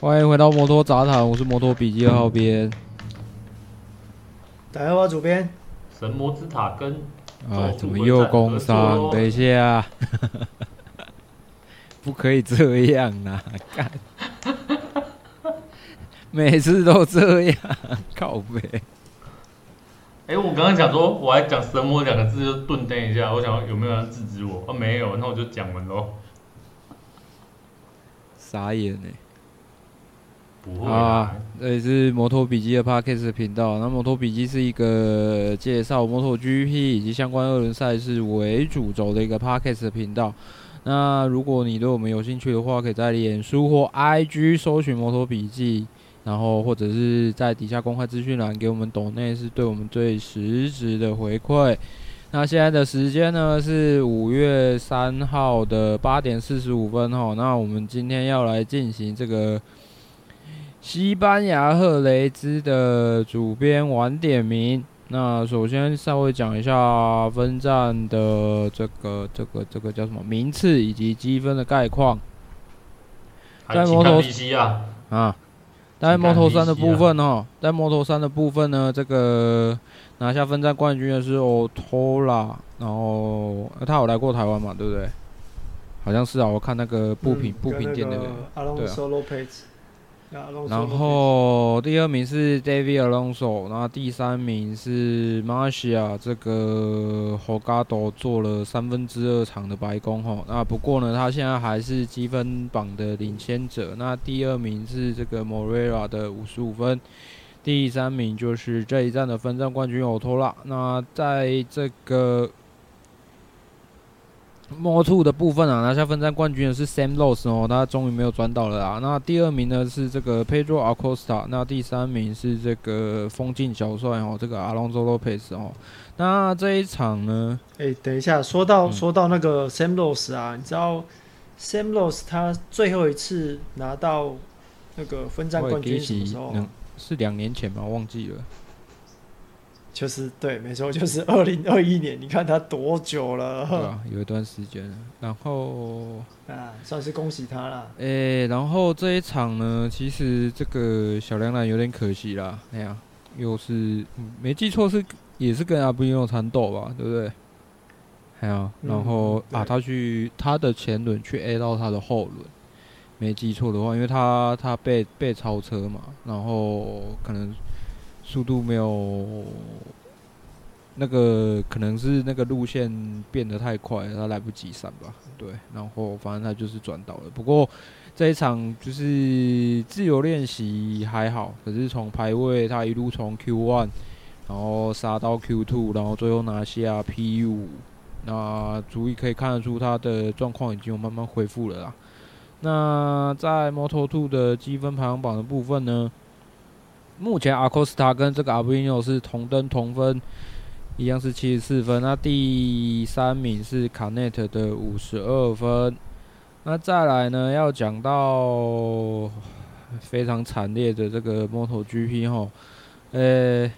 欢迎回到摩托杂谈，我是摩托笔记二号编。大家好，主编。神魔之塔跟啊，怎么又工伤？等一下，不可以这样啊！干，每次都这样，靠背。哎、欸，我刚刚讲说，我还讲神魔两个字就顿顿一下，我想有没有人制止我？哦，没有，那我就讲完喽。傻眼呢。啊，啊，这里是摩托笔记的 Podcast 频道。那摩托笔记是一个介绍摩托 GP 以及相关二轮赛事为主轴的一个 Podcast 频道。那如果你对我们有兴趣的话，可以在脸书或 IG 搜寻摩托笔记，然后或者是在底下公开资讯栏给我们抖内，是对我们最实质的回馈。那现在的时间呢是五月三号的八点四十五分哈。那我们今天要来进行这个。西班牙赫雷兹的主编晚点名。那首先稍微讲一下分站的这个、这个、这个叫什么名次以及积分的概况。在摩托啊，在摩托三的部分哦，在摩托三的部分呢，这个拿下分站冠军的是欧托拉，然后他有来过台湾嘛，对不对？好像是啊，我看那个不平不平店的，对啊。然后第二名是 David Alonso，然后第三名是 Marcia，这个 Holgado 做了三分之二场的白宫哈。那不过呢，他现在还是积分榜的领先者。那第二名是这个 Morera 的五十五分，第三名就是这一站的分站冠军欧托拉。那在这个。Moto2 的部分啊，拿下分站冠军的是 Sam Rose 哦，他终于没有转倒了啊。那第二名呢是这个 Pedro Acosta，那第三名是这个风镜小帅哦，这个 Alonso Lopez 哦。那这一场呢？哎、欸，等一下，说到、嗯、说到那个 Sam Rose 啊，你知道 Sam Rose 他最后一次拿到那个分站冠军什么时候？是两年前吧？忘记了。就是对，没错，就是二零二一年。你看他多久了？对啊，有一段时间了。然后 啊，算是恭喜他了。诶、欸，然后这一场呢，其实这个小梁兰有点可惜啦。哎呀，又是没记错是也是跟阿布因缠斗吧，对不对？还有，然后、嗯、啊，他去他的前轮去 A 到他的后轮，没记错的话，因为他他被被超车嘛，然后可能。速度没有那个，可能是那个路线变得太快，他来不及闪吧。对，然后反正他就是转倒了。不过这一场就是自由练习还好，可是从排位他一路从 Q One，然后杀到 Q Two，然后最后拿下 P5，那足以可以看得出他的状况已经有慢慢恢复了啦。那在 Moto Two 的积分排行榜的部分呢？目前阿科斯塔跟这个阿布伊诺是同登同分，一样是七十四分。那第三名是卡内特的五十二分。那再来呢，要讲到非常惨烈的这个 MotoGP 哈，呃，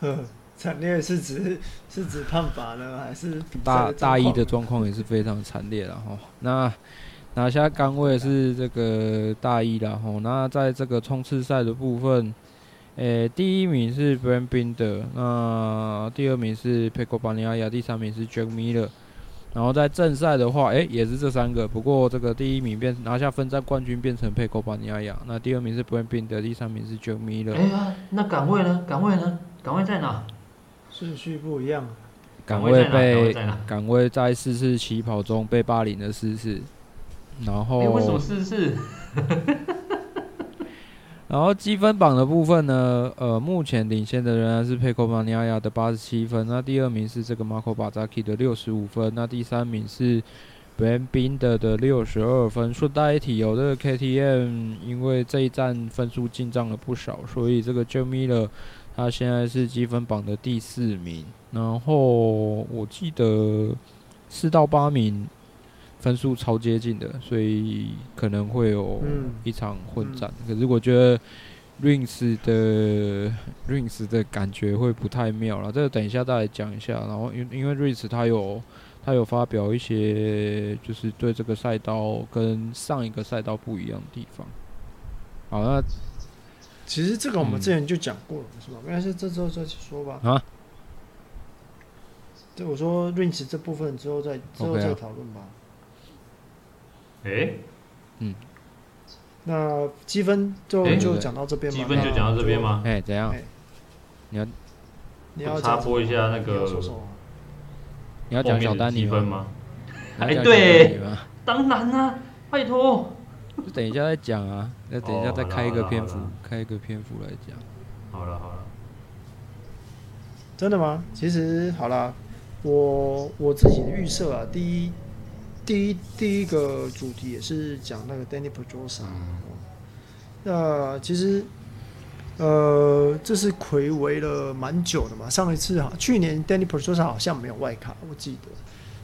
惨烈是指是指判罚呢，还是大大一的状况也是非常惨烈了哈。那拿下杆位是这个大一的哈。那在这个冲刺赛的部分。诶、欸，第一名是 Brad Binder，那第二名是 Pecco Bagnaia，第三名是 Jack Miller。然后在正赛的话，诶、欸，也是这三个。不过这个第一名变拿下分站冠军，变成 Pecco Bagnaia。那第二名是 Brad Binder，第三名是 Jack Miller。哎呀，那岗位呢？岗位呢？岗位在哪？顺序不一样。岗位被岗位在四次起跑中被霸凌了四次。然后、欸、为什么四次？然后积分榜的部分呢，呃，目前领先的仍然是佩科马尼亚的八十七分，那第二名是这个马可巴扎基的六十五分，那第三名是 Ben Binder 的六十二分。顺带一提，有这个 KTM，因为这一站分数进账了不少，所以这个 Jemiller 他现在是积分榜的第四名。然后我记得四到八名分数超接近的，所以可能会有一场混战。可是我觉得 Rins 的 Rins 的感觉会不太妙了，这个等一下再来讲一下。然后因因为 Rins 他有。他有发表一些，就是对这个赛道跟上一个赛道不一样的地方。好，那其实这个我们之前就讲过了，嗯、是吧？没关系，这之后再说吧。啊？对，我说 Rins 这部分之后再之后再讨论吧。嗯，那积分就就讲到这边吗？积分就讲到这边吗？哎，怎样？你要你要插播一下那个。你要讲小丹尼分吗？哎，对，当然啦、啊，拜托。就等一下再讲啊，那等一下再开一个篇幅，开一个篇幅来讲。好了好了，真的吗？其实好了，我我自己的预设啊，第一第一第一个主题也是讲那个 Danny Pedrosa。那其实。呃，这是睽违了蛮久的嘛。上一次哈，去年 Danny Pedrosa 好像没有外卡，我记得。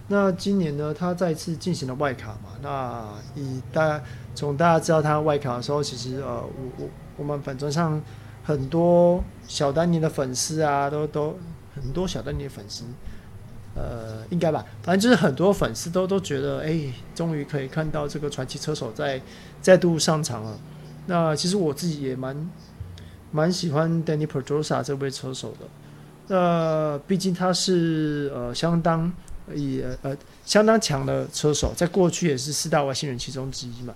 那今年呢，他再次进行了外卡嘛。那以大家从大家知道他外卡的时候，其实呃，我我我们粉专上很多小丹尼的粉丝啊，都都很多小丹尼的粉丝，呃，应该吧。反正就是很多粉丝都都觉得，哎，终于可以看到这个传奇车手在再度上场了。那其实我自己也蛮。蛮喜欢 Dani Pedrosa 这位车手的，那毕竟他是呃相当也呃相当强的车手，在过去也是四大外星人其中之一嘛。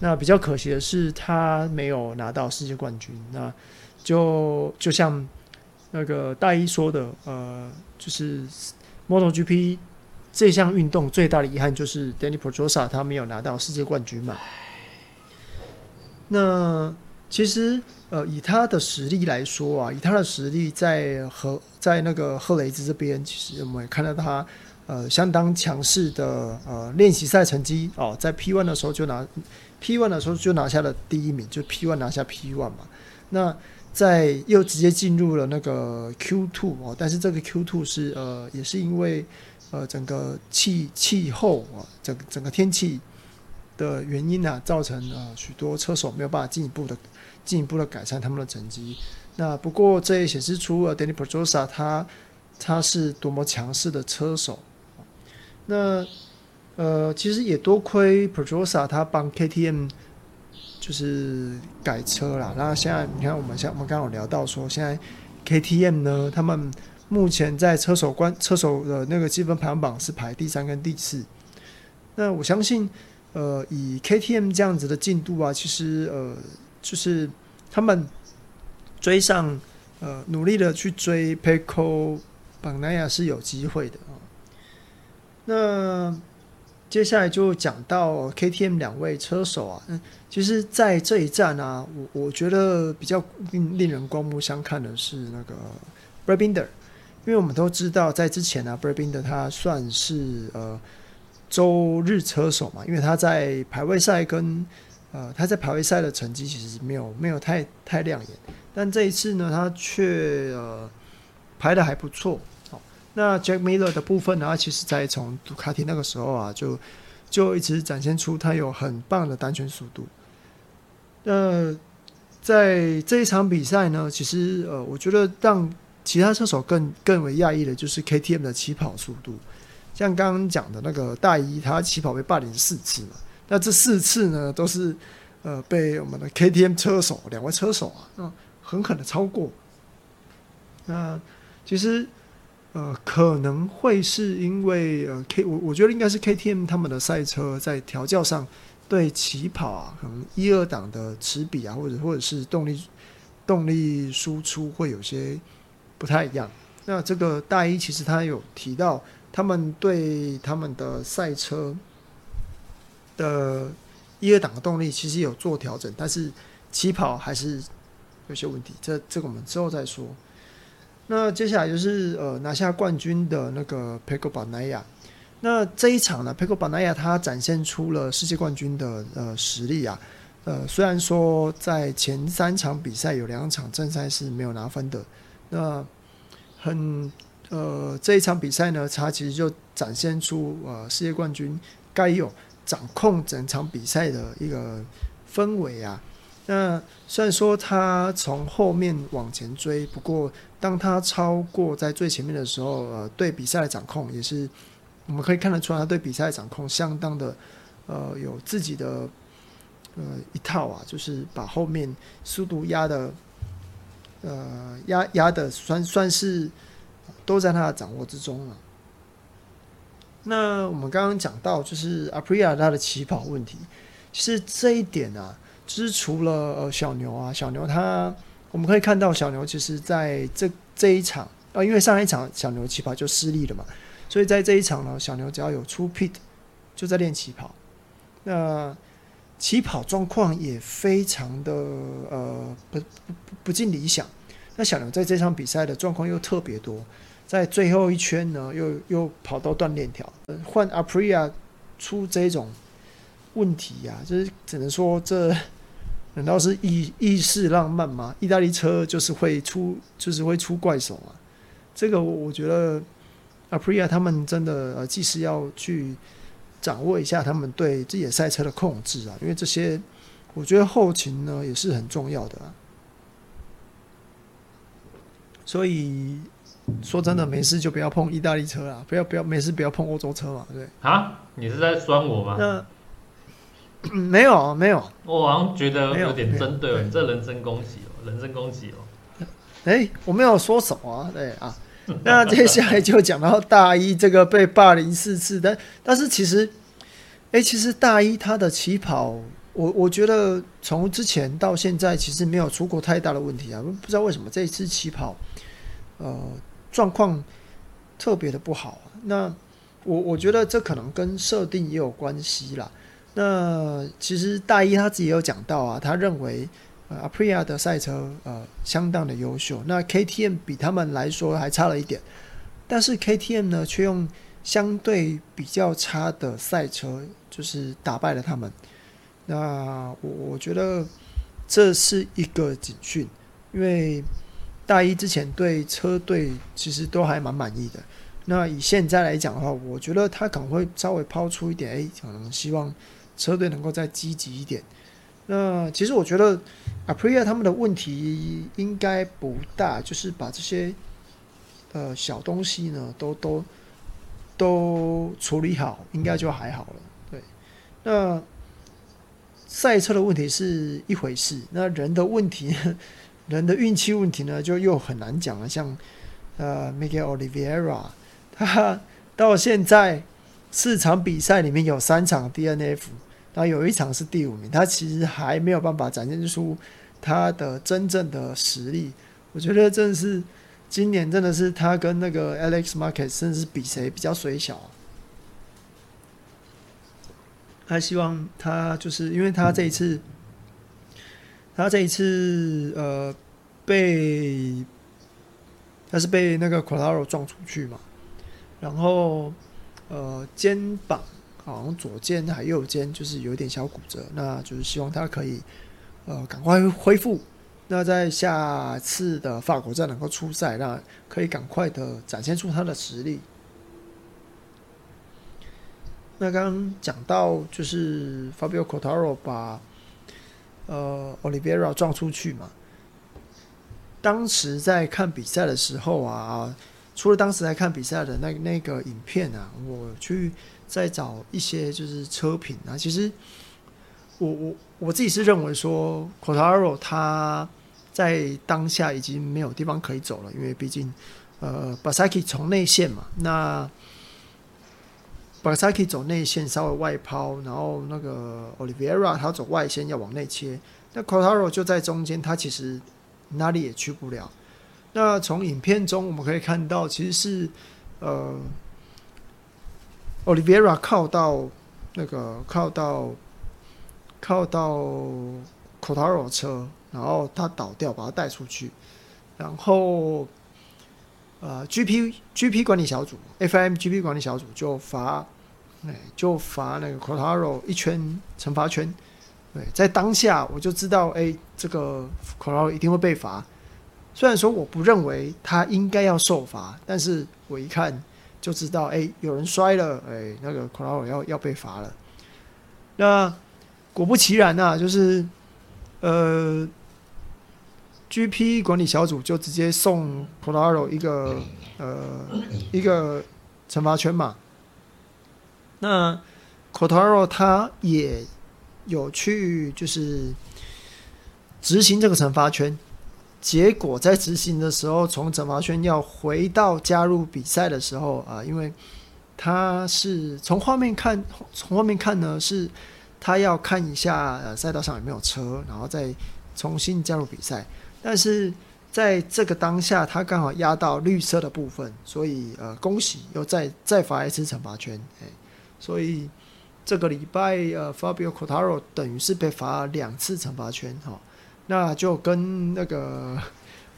那比较可惜的是他没有拿到世界冠军。那就就像那个大一说的，呃，就是 MotoGP 这项运动最大的遗憾就是 Dani Pedrosa 他没有拿到世界冠军嘛。那其实。呃，以他的实力来说啊，以他的实力在和在那个赫雷兹这边，其实我们也看到他呃相当强势的呃练习赛成绩哦，在 P1 的时候就拿 P1 的时候就拿下了第一名，就 P1 拿下 P1 嘛。那在又直接进入了那个 Q2 哦，但是这个 Q2 是呃也是因为呃整个气气候啊，整整个天气的原因啊，造成呃许多车手没有办法进一步的。进一步的改善他们的成绩。那不过这也显示出了 Dani Pedrosa 他他是多么强势的车手。那呃，其实也多亏 Pedrosa 他帮 KTM 就是改车啦。那现在你看，我们像我们刚刚有聊到说，现在 KTM 呢，他们目前在车手关车手的那个积分排行榜是排第三跟第四。那我相信，呃，以 KTM 这样子的进度啊，其实呃。就是他们追上，呃，努力的去追 Pecco Bagnaia 是有机会的啊。那接下来就讲到 KTM 两位车手啊，嗯，其实，在这一站啊，我我觉得比较令令人刮目相看的是那个 Brad Binder，因为我们都知道，在之前呢，Brad Binder 他算是呃周日车手嘛，因为他在排位赛跟呃，他在排位赛的成绩其实没有没有太太亮眼，但这一次呢，他却呃排的还不错。那 Jack Miller 的部分呢，其实在从杜卡迪那个时候啊，就就一直展现出他有很棒的单圈速度。那在这一场比赛呢，其实呃，我觉得让其他车手更更为讶异的就是 KTM 的起跑速度，像刚刚讲的那个大一，他起跑被霸凌四次嘛。那这四次呢，都是呃被我们的 KTM 车手两位车手啊，嗯，狠狠的超过。那其实呃可能会是因为呃 K 我我觉得应该是 KTM 他们的赛车在调教上对起跑啊，可能一二档的齿比啊，或者或者是动力动力输出会有些不太一样。那这个大一其实他有提到，他们对他们的赛车。的一二档的动力其实有做调整，但是起跑还是有些问题。这这个我们之后再说。那接下来就是呃拿下冠军的那个 p e c o Bagnaia。那这一场呢 p e c o Bagnaia 他展现出了世界冠军的呃实力啊。呃，虽然说在前三场比赛有两场正赛是没有拿分的，那很呃这一场比赛呢，他其实就展现出呃世界冠军该有掌控整场比赛的一个氛围啊。那虽然说他从后面往前追，不过当他超过在最前面的时候，呃，对比赛的掌控也是我们可以看得出来，他对比赛的掌控相当的呃有自己的。呃，一套啊，就是把后面速度压的，呃，压压的算算是都在他的掌握之中了。那我们刚刚讲到，就是 Aprilia 他的起跑问题，其实这一点啊，就是除了呃小牛啊，小牛他我们可以看到小牛其实在这这一场啊，因为上一场小牛起跑就失利了嘛，所以在这一场呢，小牛只要有出 pit 就在练起跑，那。起跑状况也非常的呃不不不尽理想。那小牛在这场比赛的状况又特别多，在最后一圈呢，又又跑到断链条，换 Aprilia 出这种问题呀、啊，就是只能说这难道是意意式浪漫吗？意大利车就是会出就是会出怪手啊。这个我觉得 Aprilia 他们真的呃，技师要去。掌握一下他们对自己的赛车的控制啊，因为这些我觉得后勤呢也是很重要的啊。所以说真的，没事就不要碰意大利车啦，不要不要没事不要碰欧洲车嘛，对。啊？你是在酸我吗？那、嗯、没有没有，我好像觉得有点针对你这人身攻击哦，人身攻击哦。哎、欸，我没有说什么啊，对啊。那接下来就讲到大一这个被霸凌四次，但但是其实，哎、欸，其实大一他的起跑，我我觉得从之前到现在其实没有出过太大的问题啊，不知道为什么这一次起跑，呃，状况特别的不好。那我我觉得这可能跟设定也有关系啦。那其实大一他自己也有讲到啊，他认为。呃，Aprilia 的赛车呃相当的优秀，那 KTM 比他们来说还差了一点，但是 KTM 呢却用相对比较差的赛车就是打败了他们。那我我觉得这是一个警讯，因为大一之前对车队其实都还蛮满意的。那以现在来讲的话，我觉得他可能会稍微抛出一点，哎，可能希望车队能够再积极一点。那其实我觉得，Aprilia 他们的问题应该不大，就是把这些呃小东西呢都都都处理好，应该就还好了。对，那赛车的问题是一回事，那人的问题，人的运气问题呢，就又很难讲了。像呃，Miguel Oliveira，他到现在四场比赛里面有三场 DNF。那有一场是第五名，他其实还没有办法展现出他的真正的实力。我觉得真的是今年真的是他跟那个 Alex Market 甚至是比谁比较水小。他希望他就是因为他这一次，他这一次呃被他是被那个 Quartararo 撞出去嘛，然后呃肩膀。好像左肩还右肩就是有点小骨折，那就是希望他可以呃赶快恢复，那在下次的法国站能够出赛，那可以赶快的展现出他的实力。那刚讲到就是 Fabio Quartararo 把呃 Olivera 撞出去嘛，当时在看比赛的时候啊，除了当时在看比赛的那那个影片啊，我去。再找一些就是车评啊，其实我我我自己是认为说，Quataro 他在当下已经没有地方可以走了，因为毕竟呃，Basaki 从内线嘛，那 Basaki 走内线稍微外抛，然后那个 Olivera 他走外线要往内切，那 Quataro 就在中间，他其实哪里也去不了。那从影片中我们可以看到，其实是呃。Olivera 靠到那个靠到靠到 Quartararo 车，然后他倒掉，把他带出去。然后呃，GP GP 管理小组 FMGP 管理小组就罚，哎，就罚那个 Quartararo 一圈惩罚圈。对，在当下我就知道，哎，这个 Quataro 一定会被罚。虽然说我不认为他应该要受罚，但是我一看就知道，哎，有人摔了，哎，那个 Cortaro 要要被罚了。那果不其然啊，就是呃。GP 管理小组就直接送 Cortaro 一个呃一个惩罚圈嘛。那 Cortaro 他也有去就是执行这个惩罚圈，结果在执行的时候，从惩罚圈要回到加入比赛的时候啊，因为他是从画面看，从画面看呢是他要看一下呃赛道上有没有车，然后再重新加入比赛。但是在这个当下，他刚好压到绿色的部分，所以呃，恭喜又再再罚一次惩罚圈，哎，所以这个礼拜呃，Fabio Quartararo 等于是被罚两次惩罚圈，哈、哦，那就跟那个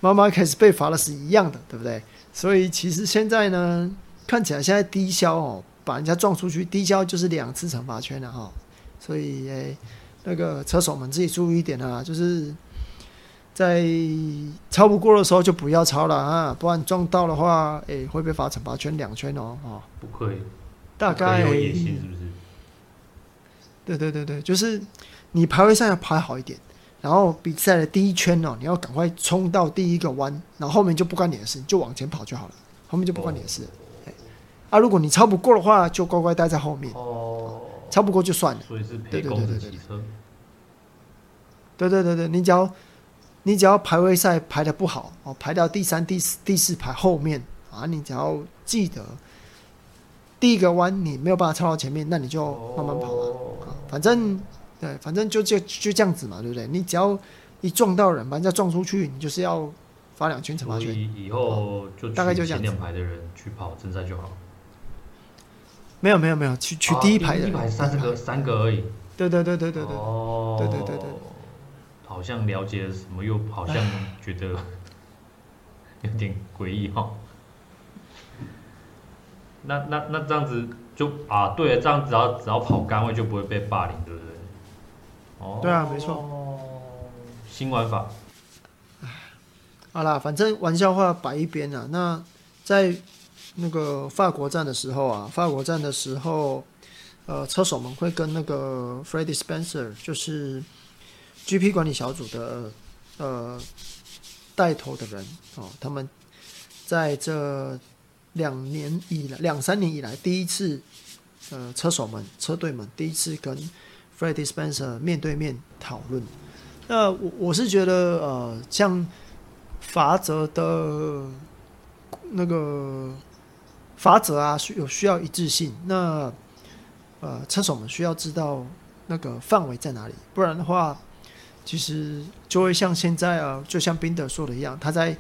妈妈开始被罚了是一样的，对不对？所以其实现在呢，看起来现在低消哦，把人家撞出去，低消就是两次惩罚圈了哈、哦，所以诶，那个车手们自己注意一点啊，就是。在超不过的时候就不要超了啊，不然撞到的话，哎、欸，会被罚惩罚圈两圈哦，哦，不可以，大概有野心是不是？对对对对，就是你排位赛要排好一点，然后比赛的第一圈哦，你要赶快冲到第一个弯，然后后面就不关你的事，你就往前跑就好了，后面就不关你的事。哦、啊，如果你超不过的话，就乖乖待在后面。哦，超不过就算了。所以是陪公子骑车。对对对对，你只要。你只要排位赛排的不好哦，排到第三、第四、第四排后面啊，你只要记得第一个弯你没有办法超到前面，那你就慢慢跑嘛，啊，反正对，反正就就就这样子嘛，对不对？你只要一撞到人，把人家撞出去，你就是要罚两圈惩罚圈。以后就大概就前两排的人去跑正赛就好。没有没有没有，取取第一排的，第一排三十个三个而已。对对对对对对，哦，对对对对。好像了解了什么，又好像觉得有点诡异哈。那那那这样子就啊，对了，这样只要只要跑杆位就不会被霸凌，对不对？哦，对啊，没错。新玩法。好啦，反正玩笑话摆一边啊。那在那个法国站的时候啊，法国站的时候，呃，车手们会跟那个 Freddie Spencer 就是。GP 管理小组的呃带头的人哦，他们在这两年以来、两三年以来第一次呃车手们、车队们第一次跟 Freddie Spencer 面对面讨论。那我我是觉得呃，像法则的那个法则啊，需有需要一致性。那呃，车手们需要知道那个范围在哪里，不然的话。其实就会像现在啊，就像宾德说的一样，他在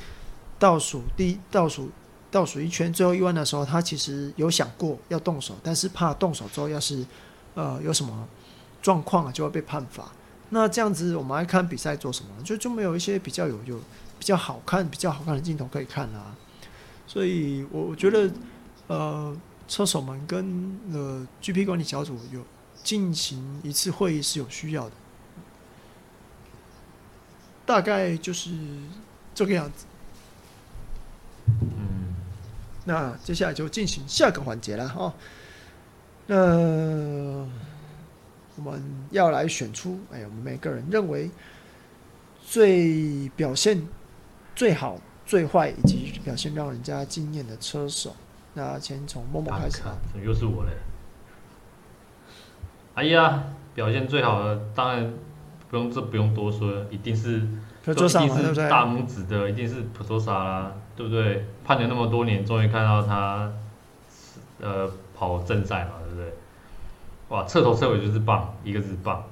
倒数第倒数倒数一圈最后一弯的时候，他其实有想过要动手，但是怕动手之后要是呃有什么状况啊，就会被判罚。那这样子我们来看比赛做什么？就就没有一些比较有有比较好看、比较好看的镜头可以看啦。所以我我觉得呃车手们跟呃 GP 管理小组有进行一次会议是有需要的。大概就是这个样子。嗯，那接下来就进行下个环节了哈。那我们要来选出，哎，我们每个人认为最表现最好、最坏以及表现让人家惊艳的车手。那先从默默开始。啊，怎么又是我嘞？哎呀，表现最好的当然。不用，这不用多说，一定是，一定是大拇指的，一定是普托萨啦，对不对？盼了那么多年，终于看到他，呃，跑正赛嘛，对不对？哇，彻头彻尾就是棒，一个字棒。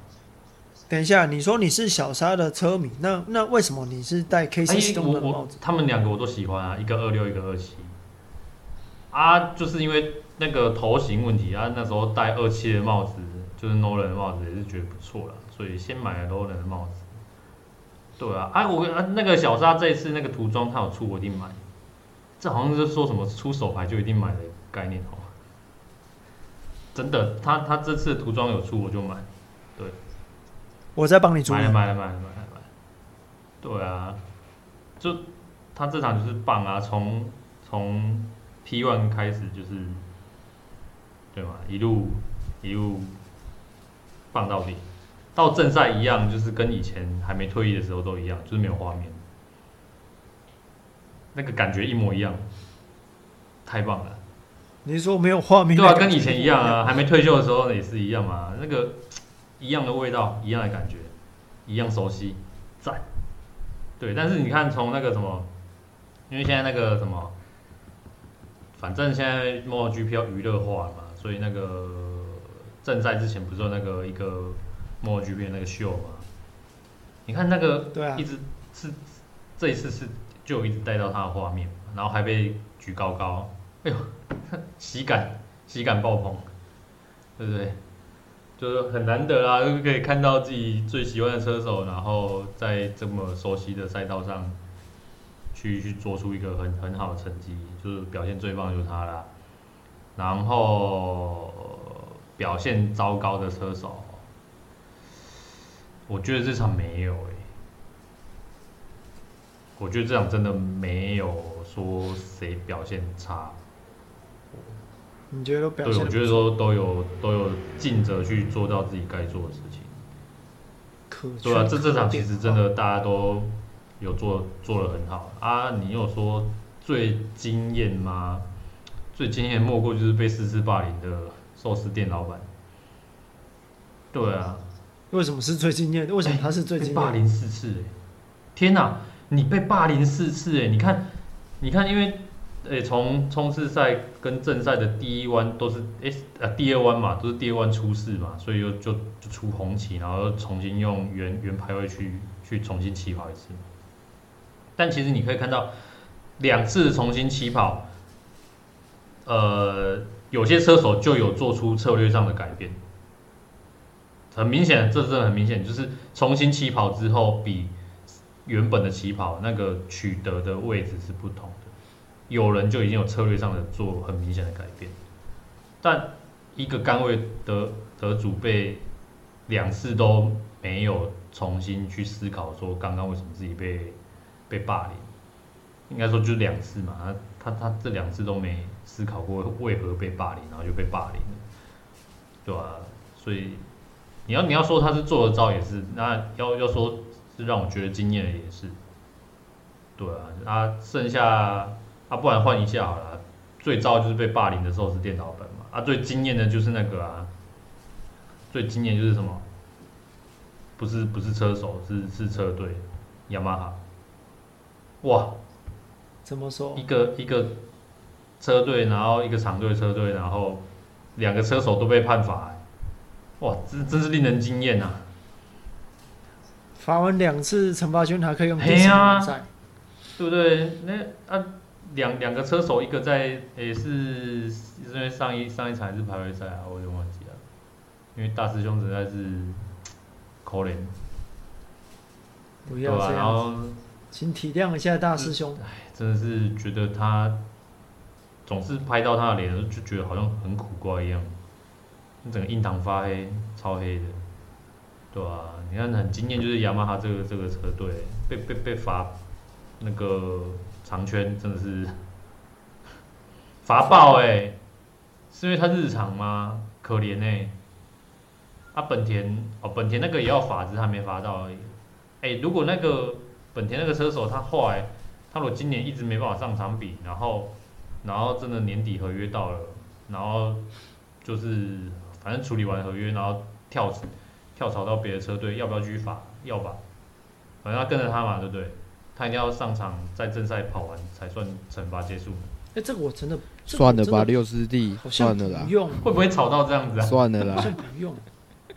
等一下，你说你是小沙的车迷，那那为什么你是戴 Casey Stoner 的帽子？他们两个我都喜欢啊，一个二六，一个二七。啊，就是因为那个头型问题啊，那时候戴二七的帽子，就是 Nolan 的帽子，也是觉得不错了。所以先买了 Nolan 的帽子，对啊，哎、啊，我啊那个小沙这一次那个涂装他有出，我一定买。这好像是说什么出手牌就一定买的概念哦。真的，他他这次涂装有出我就买，对。我在帮你注意。买了买了买了买了买了。对啊，就他这场就是棒啊，从从 P one 开始就是，对嘛，一路一路棒到底，到正赛一样，就是跟以前还没退役的时候都一样，就是没有画面，那个感觉一模一样，太棒了。你说没有画面？对啊，跟以前一样啊，还没退休的时候也是一样嘛，那个一样的味道，一样的感觉，一样熟悉，赞。对，但是你看从那个什么，因为现在那个什么，反正现在 MotoGP 要娱乐化嘛，所以那个正赛之前不是有那个一个 MotoGP 的那个秀嘛？你看那个，对啊，一直是这一次是就一直带到他的画面，然后还被举高高。哎呦，喜感喜感爆棚，对不对？就是很难得啦，就是可以看到自己最喜欢的车手，然后在这么熟悉的赛道上，去去做出一个很很好的成绩，就是表现最棒就是他啦。然后表现糟糕的车手，我觉得这场没有诶、我觉得这场真的没有说谁表现差。你觉得表现？对，我觉得说都有都有尽责去做到自己该做的事情。对啊，这这场其实真的大家都有做做的很好啊。你有说最惊艳吗？最惊艳莫过就是被四次霸凌的寿司店老板。对啊，为什么是最惊艳？为什么他是最惊艳？被霸凌四次，欸，天哪，你被霸凌四次哎！你看，你看，因为。诶，从冲刺赛跟正赛的第一弯都是诶，呃，第二弯嘛，都是第二弯出事嘛，所以又就就出红旗，然后又重新用原原排位去去重新起跑一次。但其实你可以看到，两次重新起跑，呃，有些车手就有做出策略上的改变，很明显，这真的很明显，就是重新起跑之后，比原本的起跑那个取得的位置是不同的。有人就已经有策略上的做很明显的改变，但一个杆位的得主被两次都没有重新去思考说刚刚为什么自己被被霸凌，应该说就两次嘛，他他他这两次都没思考过为何被霸凌，然后就被霸凌了，对吧？所以你要你要说他是做的招也是，那要要说是让我觉得惊艳的也是，对啊，那剩下。啊，不然换一下好了。最糟就是被霸凌的时候是电脑本嘛。啊，最惊艳的就是那个啊，最惊艳就是什么？不是不是车手，是是车队，雅马哈。哇，怎么说？一个一个车队，然后一个厂队车队，然后两个车手都被判罚，哇，这真是令人惊艳呐！罚完两次惩罚圈还可以用第三赛，对不对？那啊。两两个车手，一个在也、欸、是因为上一上一场是排位赛啊，我就忘记了。因为大师兄实在是可怜，不要这样，然后请体谅一下大师兄。哎，真的是觉得他总是拍到他的脸，就觉得好像很苦瓜一样，整个印堂发黑，超黑的，对吧、啊？你看很惊艳，就是雅马哈这个这个车队被被被罚那个。长圈真的是罚爆哎、是因为他日常吗？可怜哎、啊本田哦本田那个也要罚，只是还没罚到而已。哎、如果那个本田那个车手他后来他如果今年一直没办法上场比，然后然后真的年底合约到了，然后就是反正处理完合约，然后跳跳槽到别的车队，要不要继续罚？要吧，反正他跟着他嘛，对不对？他一定要上场，在正赛跑完才算惩罚结束。哎、欸，这个我真的，真的算了吧，六师弟，算了啦。用会不会吵到这样子啊？算了啦，好像不用，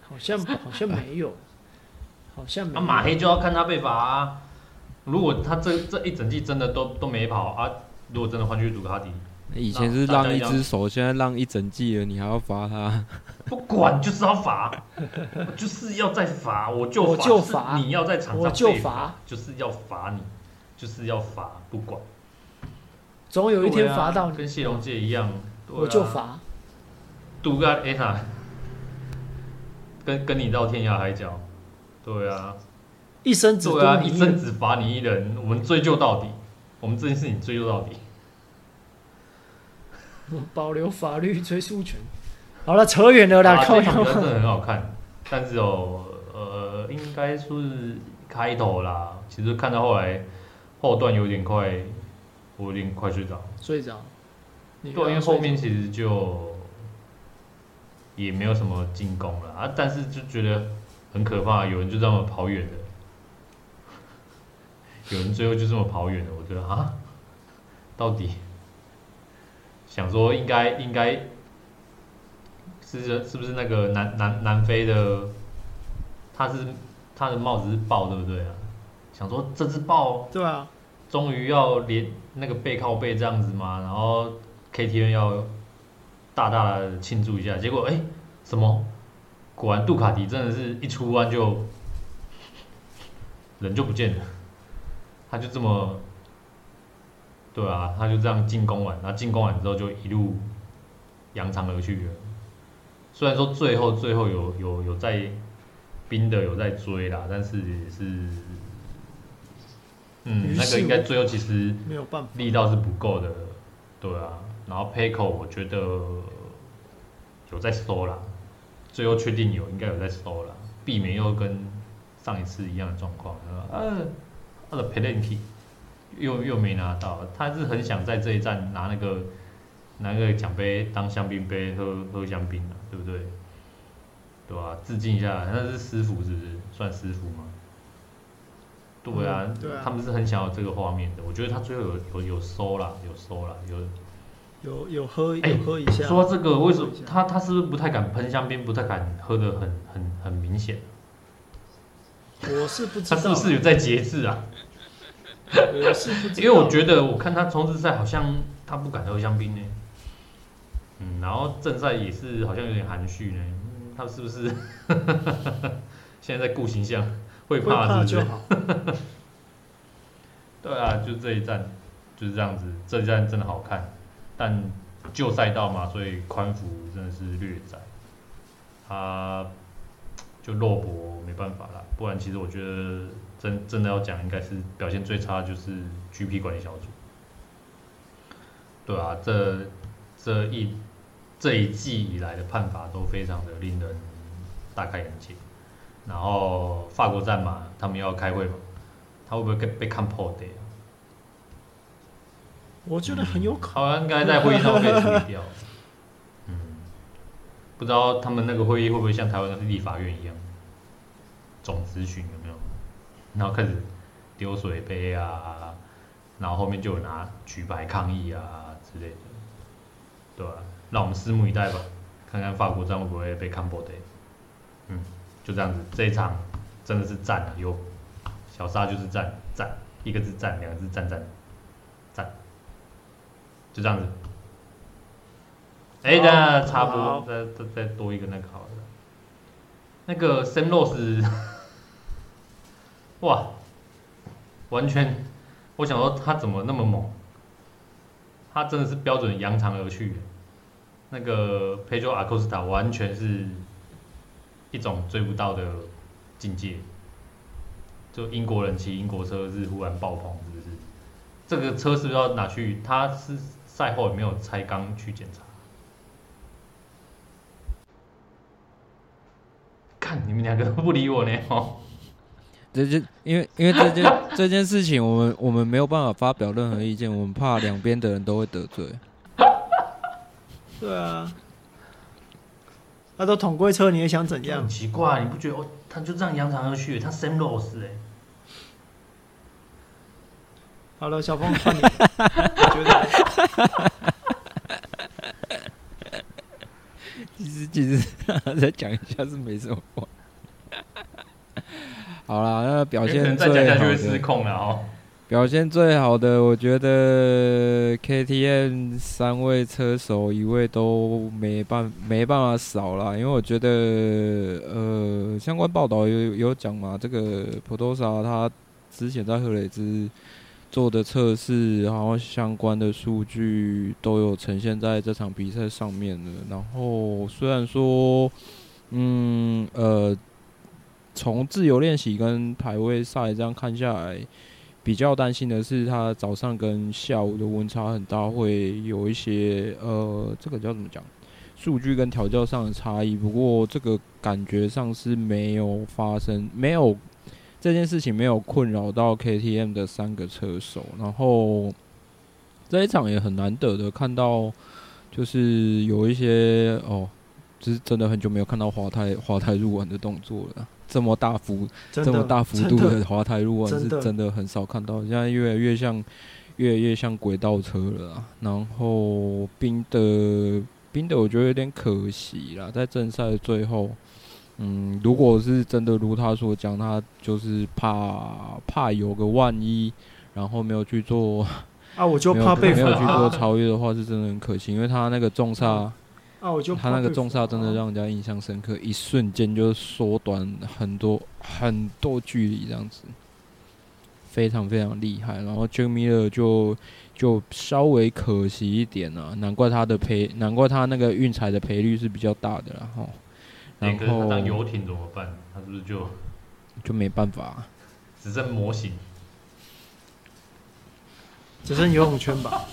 好像好像没有，好像没有。那、啊、马黑就要看他被罚啊。如果他这这一整季真的都都没跑啊，如果真的换去杜卡迪。以前是让一只手，现在让一整季了，你还要罚他？不管，就是要罚，就是要再罚，我就罚。你要在场上被罚，就是要罚你，就是要罚，不管。总有一天罚到你，跟谢龙介一样，我就罚。杜个哎呀，跟跟你到天涯海角，对啊，一生只对啊，一生只罚你一人，我们追究到底，我们这件事情追究到底，保留法律追诉权。好了，扯远了啦，啊、这场真的很好看，但是哦，呃，应该说是开头啦，其实看到后来后段有点快，我有点快睡着，睡着，对，因为后面其实就也没有什么进攻了啊，但是就觉得很可怕，有人就这么跑远了，有人最后就这么跑远了，我觉得啊，到底想说应该应该。是是不是那个南南南非的？他是他的帽子是豹，对不对啊？想说这只豹，对啊，终于要连那个背靠背这样子嘛，然后 K T N 要大大的庆祝一下，结果哎、欸，什么？果然杜卡迪真的是一出弯就人就不见了，他就这么，对啊，他就这样进攻完，然后进攻完之后就一路扬长而去了。虽然说最后最后有有有在冰的有在追啦，但是也是，嗯，那个应该最后其实没有办法，力道是不够的，对啊。然后 Pecco 我觉得有在收啦，最后确定有应该有在收啦，避免又跟上一次一样的状况。呃，他的 Penalty 又又没拿到，他是很想在这一站拿那个。拿个奖杯当香槟杯喝喝香槟了，对不对？对吧、啊？致敬一下，那是师傅是不是？算师傅吗？对啊，嗯、对啊，他们是很想要这个画面的。我觉得他最后有有有收了，有收了，有有有喝有喝一下。说这个为什么他他是不是不太敢喷香槟，不太敢喝的很很很明显？我是不知道。他是不是有在节制啊？我是不知道。因为我觉得我看他冲刺赛好像他不敢喝香槟呢。嗯，然后正赛也是好像有点含蓄呢，他是不是 现在在顾形象，会怕是不是？对啊，就这一站就是这样子，这一站真的好看，但旧赛道嘛，所以宽幅真的是略窄，他就肉搏没办法啦，不然其实我觉得真真的要讲，应该是表现最差就是 GP 管理小组，对啊，这这一。这一季以来的判罚都非常的令人大开眼界，然后法国战嘛，他们要开会嘛，他会不会被被看破的？我觉得很有可能，好像应该在会议上被处理掉。嗯，不知道他们那个会议会不会像台湾的立法院一样，总咨询有没有？然后开始丢水杯啊，然后后面就有拿举牌抗议啊之类的，对吧？让我们拭目以待吧，看看法国站会不会被看破的。嗯，就这样子，这一场真的是赞了，有小沙就是赞赞，一个字赞，两个字赞赞赞，就这样子。哎、欸，那插播，再再再多一个那个好了，那个 Sam Lowe，哇，完全，我想说他怎么那么猛，他真的是标准扬长而去。那个佩佐阿科斯塔完全是一种追不到的境界，就英国人骑英国车是忽然爆棚，是不是？这个车是不是要拿去？他是赛后也没有拆缸去检查。看你们两个都不理我呢，哦。这件因为因为这件 这件事情，我们我们没有办法发表任何意见，我们怕两边的人都会得罪。对啊，那都统规车，你也想怎样？很奇怪，你不觉得？哦，他就这样扬长而去，他 Sam Lowe 哎。好了，小峰换你。我觉得，其实其实 再讲一下是没什么话。好了，那表现再讲下去会失控了哦。表现最好的，我觉得 KTM 三位车手一位都没办没办法少啦，因为我觉得呃相关报道有有讲嘛，这个普托萨他之前在赫雷兹做的测试，然后相关的数据都有呈现在这场比赛上面了。然后虽然说，嗯呃，从自由练习跟排位赛这样看下来，比较担心的是他早上跟下午的温差很大，会有一些呃，这个叫怎么讲？数据跟调教上的差异。不过这个感觉上是没有发生，没有。这件事情没有困扰到 KTM 的三个车手，然后这一场也很难得的看到，就是有一些哦，就是真的很久没有看到滑胎滑胎入弯的动作了，这么大幅这么大幅度的滑胎路弯是真的很少看到，现在越来越像越来越像轨道车了。然后冰的冰的我觉得有点可惜啦，在正赛的最后。嗯，如果是真的如他所讲，他就是怕怕有个万一，然后没有去做啊，我就怕被没有去做超越的话，是真的很可惜，因为他那个重刹啊，我就他那个重刹真的让人家印象深刻，一瞬间就缩短很多很多距离，这样子非常非常厉害。然后 Jack Miller 就就稍微可惜一点啊，难怪他的赔，难怪他那个运彩的赔率是比较大的，然后。然后当游艇怎么办？他是不是就就没办法、啊？只剩模型，只剩游泳圈吧。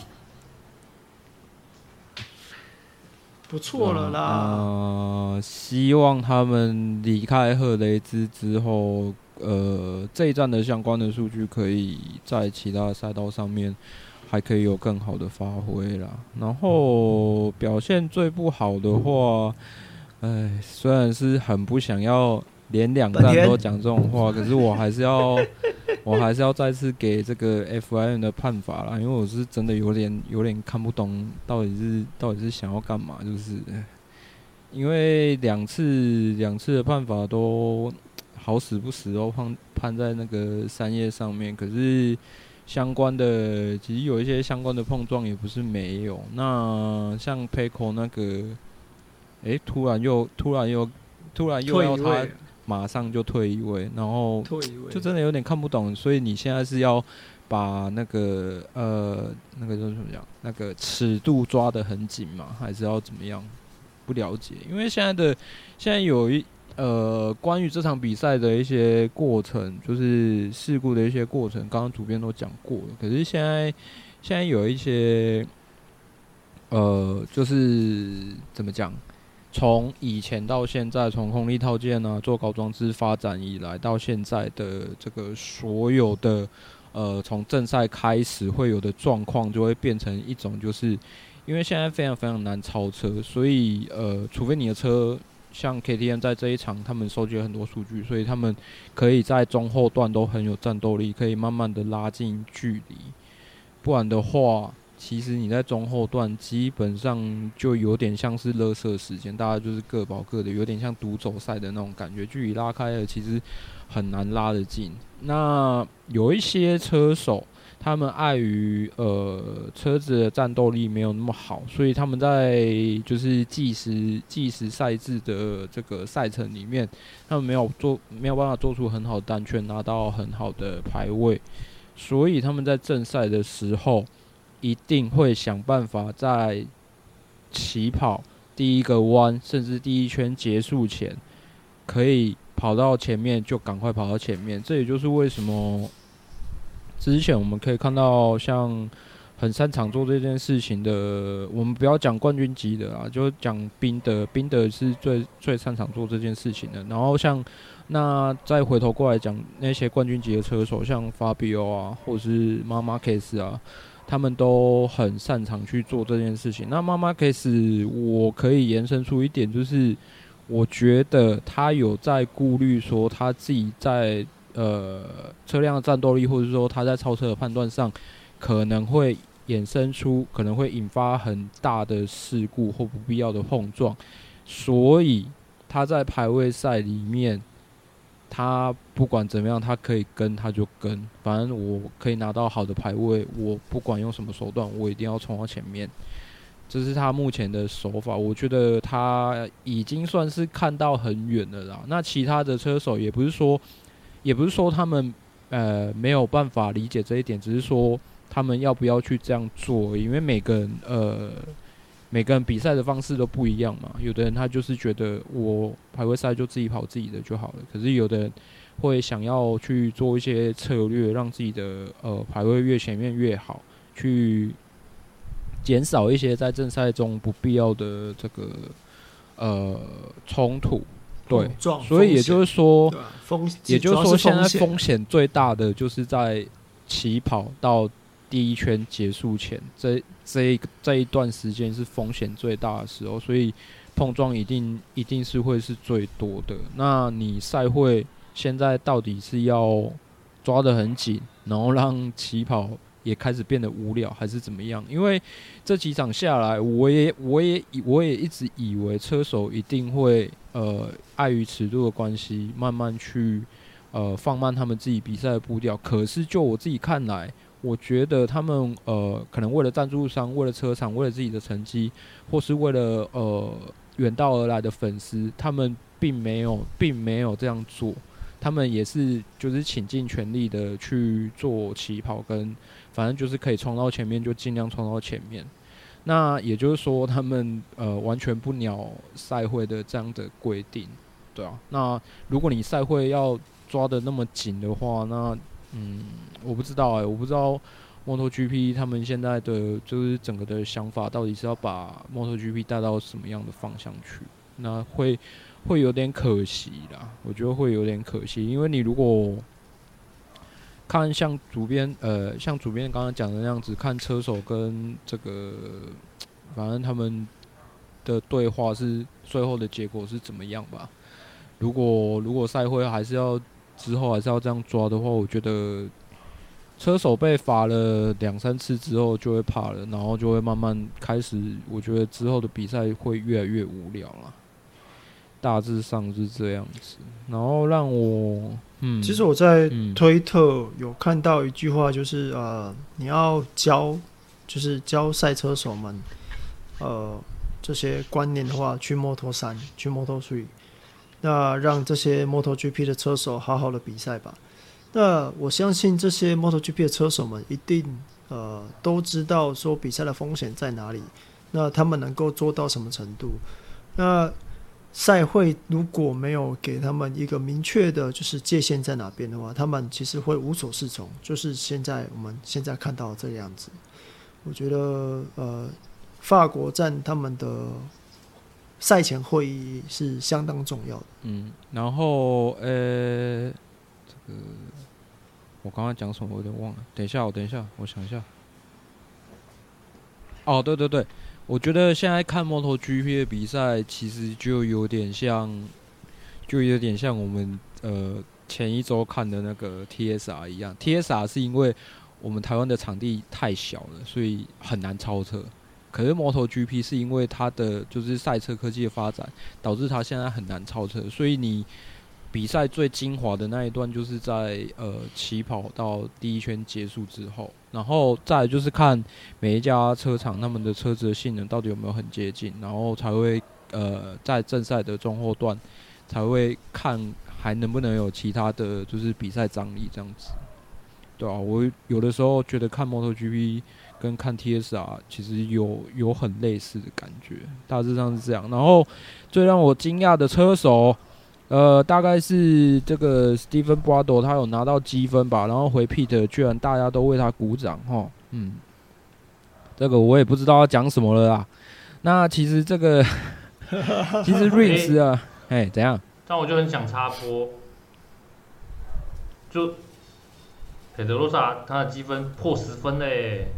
不错了啦。呃，希望他们离开赫雷兹之后，呃，这一站的相关的数据可以在其他赛道上面还可以有更好的发挥啦。然后表现最不好的话。哎，虽然是很不想要连两站都讲这种话，可是我还是要，我还是要再次给这个 FIM 的判罚啦，因为我是真的有点有点看不懂，到底是到底是想要干嘛？就是因为两次两次的判罚都好死不死都判判在那个三叶上面，可是相关的其实有一些相关的碰撞也不是没有，那像 Pecco 那个。诶、突然又突然又突然又要他马上就退一位，然后就真的有点看不懂。所以你现在是要把那个呃那个叫什么讲？那个尺度抓得很紧吗？还是要怎么样？不了解，因为现在的现在有一呃关于这场比赛的一些过程，就是事故的一些过程，刚刚主编都讲过了。可是现在现在有一些呃，就是怎么讲？从以前到现在，从红利套件啊，做高装置发展以来，到现在的这个所有的，呃，从正赛开始会有的状况，就会变成一种，就是因为现在非常非常难超车，所以呃，除非你的车像 KTM 在这一场，他们收集了很多数据，所以他们可以在中后段都很有战斗力，可以慢慢的拉近距离，不然的话。其实你在中后段基本上就有点像是垃圾时间，大家就是各保各的，有点像独走赛的那种感觉，距离拉开了，其实很难拉得近。那有一些车手，他们碍于呃车子的战斗力没有那么好，所以他们在就是计时计时赛制的这个赛程里面，他们没有做没有办法做出很好的单圈，拿到很好的排位，所以他们在正赛的时候。一定会想办法在起跑第一个弯，甚至第一圈结束前，可以跑到前面就赶快跑到前面。这也就是为什么之前我们可以看到，像很擅长做这件事情的，我们不要讲冠军级的啊，就讲宾德，宾德是最最擅长做这件事情的。然后像那再回头过来讲那些冠军级的车手，像 Fabio 啊，或者是 Marc Marquez 啊。他们都很擅长去做这件事情。那妈妈 case 我可以延伸出一点，就是我觉得他有在顾虑说他自己在呃车辆的战斗力，或者说他在超车的判断上，可能会衍生出可能会引发很大的事故或不必要的碰撞，所以他在排位赛里面。他不管怎么样，他可以跟他就跟，反正我可以拿到好的排位，我不管用什么手段，我一定要冲到前面。这是他目前的手法，我觉得他已经算是看到很远了啦。那其他的车手也不是说，也不是说他们呃没有办法理解这一点，只是说他们要不要去这样做，因为每个人呃每个人比赛的方式都不一样嘛。有的人他就是觉得我排位赛就自己跑自己的就好了，可是有的人会想要去做一些策略，让自己的呃排位越前面越好，去减少一些在正赛中不必要的这个呃冲突。对，所以也就是说，风也就是说，现在风险最大的就是在起跑到第一圈结束前，这这一这一段时间是风险最大的时候，所以碰撞一定一定是会是最多的。那你赛会现在到底是要抓得很紧，然后让起跑也开始变得无聊，还是怎么样？因为这几场下来，我也我也我也一直以为车手一定会。呃，碍于尺度的关系，慢慢去呃放慢他们自己比赛的步调。可是就我自己看来，我觉得他们呃可能为了赞助商、为了车厂、为了自己的成绩，或是为了呃远道而来的粉丝，他们并没有并没有这样做。他们也是就是倾尽全力的去做起跑，跟反正就是可以冲到前面就尽量冲到前面。那也就是说，他们呃完全不鸟赛会的这样的规定，对啊。那如果你赛会要抓得那么紧的话，那嗯，我不知道哎、我不知道 MotoGP 他们现在的就是整个的想法到底是要把 MotoGP 带到什么样的方向去？那会会有点可惜啦，我觉得会有点可惜，因为你如果。看像主编，呃，像主编刚刚讲的那样子，看车手跟这个，反正他们的对话是最后的结果是怎么样吧？如果如果赛会还是要之后还是要这样抓的话，我觉得车手被罚了两三次之后就会怕了，然后就会慢慢开始，我觉得之后的比赛会越来越无聊了。大致上是这样子，然后让我，嗯，其实我在推特有看到一句话，就是呃，你要教，就是教赛车手们，呃，这些观念的话，去 Moto3，去 Moto3，那让这些 MotoGP 的车手好好的比赛吧。那我相信这些 MotoGP 的车手们一定呃都知道说比赛的风险在哪里，那他们能够做到什么程度？那赛会如果没有给他们一个明确的，就是界限在哪边的话，他们其实会无所适从。就是现在我们现在看到这个样子，我觉得呃，法国站他们的赛前会议是相当重要的。嗯，然后呃，这个我刚刚讲什么我有点忘了，等一下，我等一下，我想一下。哦，对对对。我觉得现在看摩托 GP 的比赛，其实就有点像，就有点像我们呃前一周看的那个 TSR 一样。TSR 是因为我们台湾的场地太小了，所以很难超车。可是摩托 GP 是因为它的就是赛车科技的发展，导致它现在很难超车，所以你。比赛最精华的那一段，就是在呃起跑到第一圈结束之后，然后再就是看每一家车厂他们的车子的性能到底有没有很接近，然后才会呃在正赛的中后段才会看还能不能有其他的就是比赛张力这样子，对啊，我有的时候觉得看摩托 GP 跟看 TSR 其实有有很类似的感觉，大致上是这样。然后最让我惊讶的车手。呃，大概是这个 Stephen Bradl 他有拿到积分吧，然后回 Pete 居然大家都为他鼓掌哈，嗯，这个我也不知道要讲什么了啦。那其实这个，其实 Rins 啊，哎、欸，怎样？但我就很想插播，就佩德罗萨他的积分破十分嘞。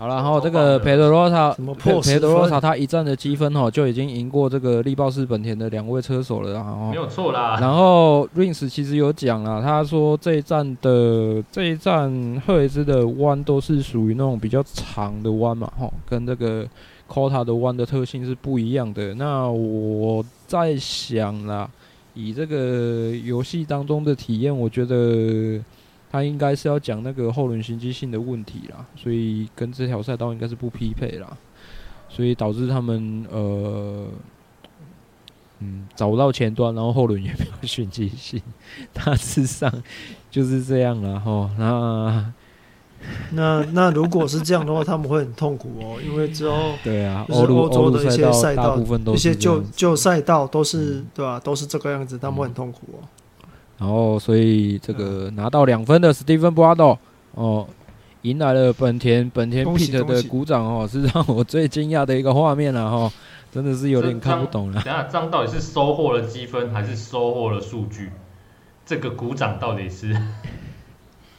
好了，然后这个佩德罗萨，佩德罗萨他一站的积分哦，就已经赢过这个力豹式本田的两位车手了，然后没有错啦。然后 Rins 其实有讲了，他说这一站的这一站赫雷兹的弯都是属于那种比较长的弯嘛，哈，跟这个 COTA 的弯的特性是不一样的。那我在想啦，以这个游戏当中的体验，我觉得。他应该是要讲那个后轮行进性的问题啦，所以跟这条赛道应该是不匹配啦，所以导致他们呃嗯，找不到前端，然后后轮也没有讯息性，大致上就是这样了哈。那 那那如果是这样的话，他们会很痛苦哦，因为之后对啊，欧欧洲的一些赛道，一些旧旧赛道都是对吧、啊？都是这个样子，他们会很痛苦哦。然后，所以这个拿到两分的 Steven Brado 哦，迎来了本田本田 Pit 的鼓掌哦，是让我最惊讶的一个画面了哈，真的是有点看不懂了。等下，这样到底是收获了积分还是收获了数据？这个鼓掌到底是？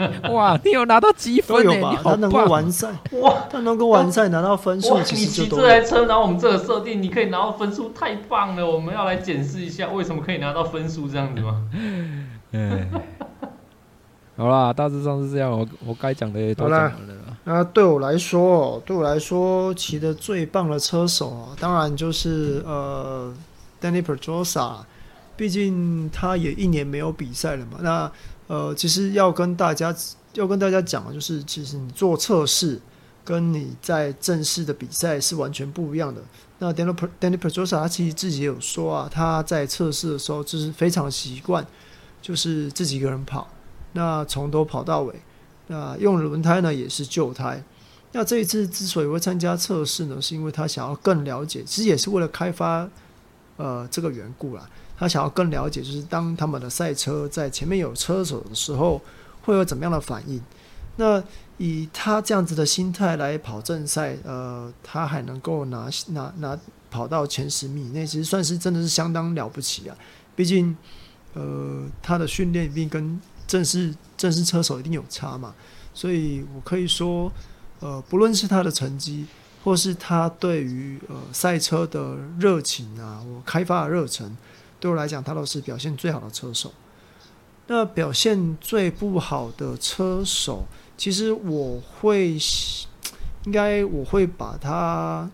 哇，你有拿到积分有吧？他能够完赛哇，他能够完赛拿到分数，其实就你骑这台车，然后我们这个设定，你可以拿到分数，太棒了！我们要来检视一下，为什么可以拿到分数这样子吗？嗯，好啦，大致上是这样。我我该讲的也都讲完了。那对我来说，对我来说，骑的最棒的车手啊，当然就是呃，Danny Pedrosa。毕竟他也一年没有比赛了嘛。那呃，其实要跟大家要跟大家讲的，就是其实你做测试，跟你在正式的比赛是完全不一样的。那 Dani Dani Pedrosa 他其实自己也有说啊，他在测试的时候就是非常习惯。就是自己一个人跑，那从头跑到尾，那用轮胎呢也是旧胎。那这一次之所以会参加测试呢，是因为他想要更了解，其实也是为了开发呃这个缘故啦。他想要更了解，就是当他们的赛车在前面有车手的时候，会有怎么样的反应。那以他这样子的心态来跑正赛，呃，他还能够拿拿拿跑到前十米以内，其实算是真的是相当了不起啊。毕竟。呃，他的训练一定跟正式正式车手一定有差嘛，所以我可以说，呃，不论是他的成绩，或是他对于呃赛车的热情啊，我开发的热忱，对我来讲，他都是表现最好的车手。那表现最不好的车手，其实我会应该我会把他，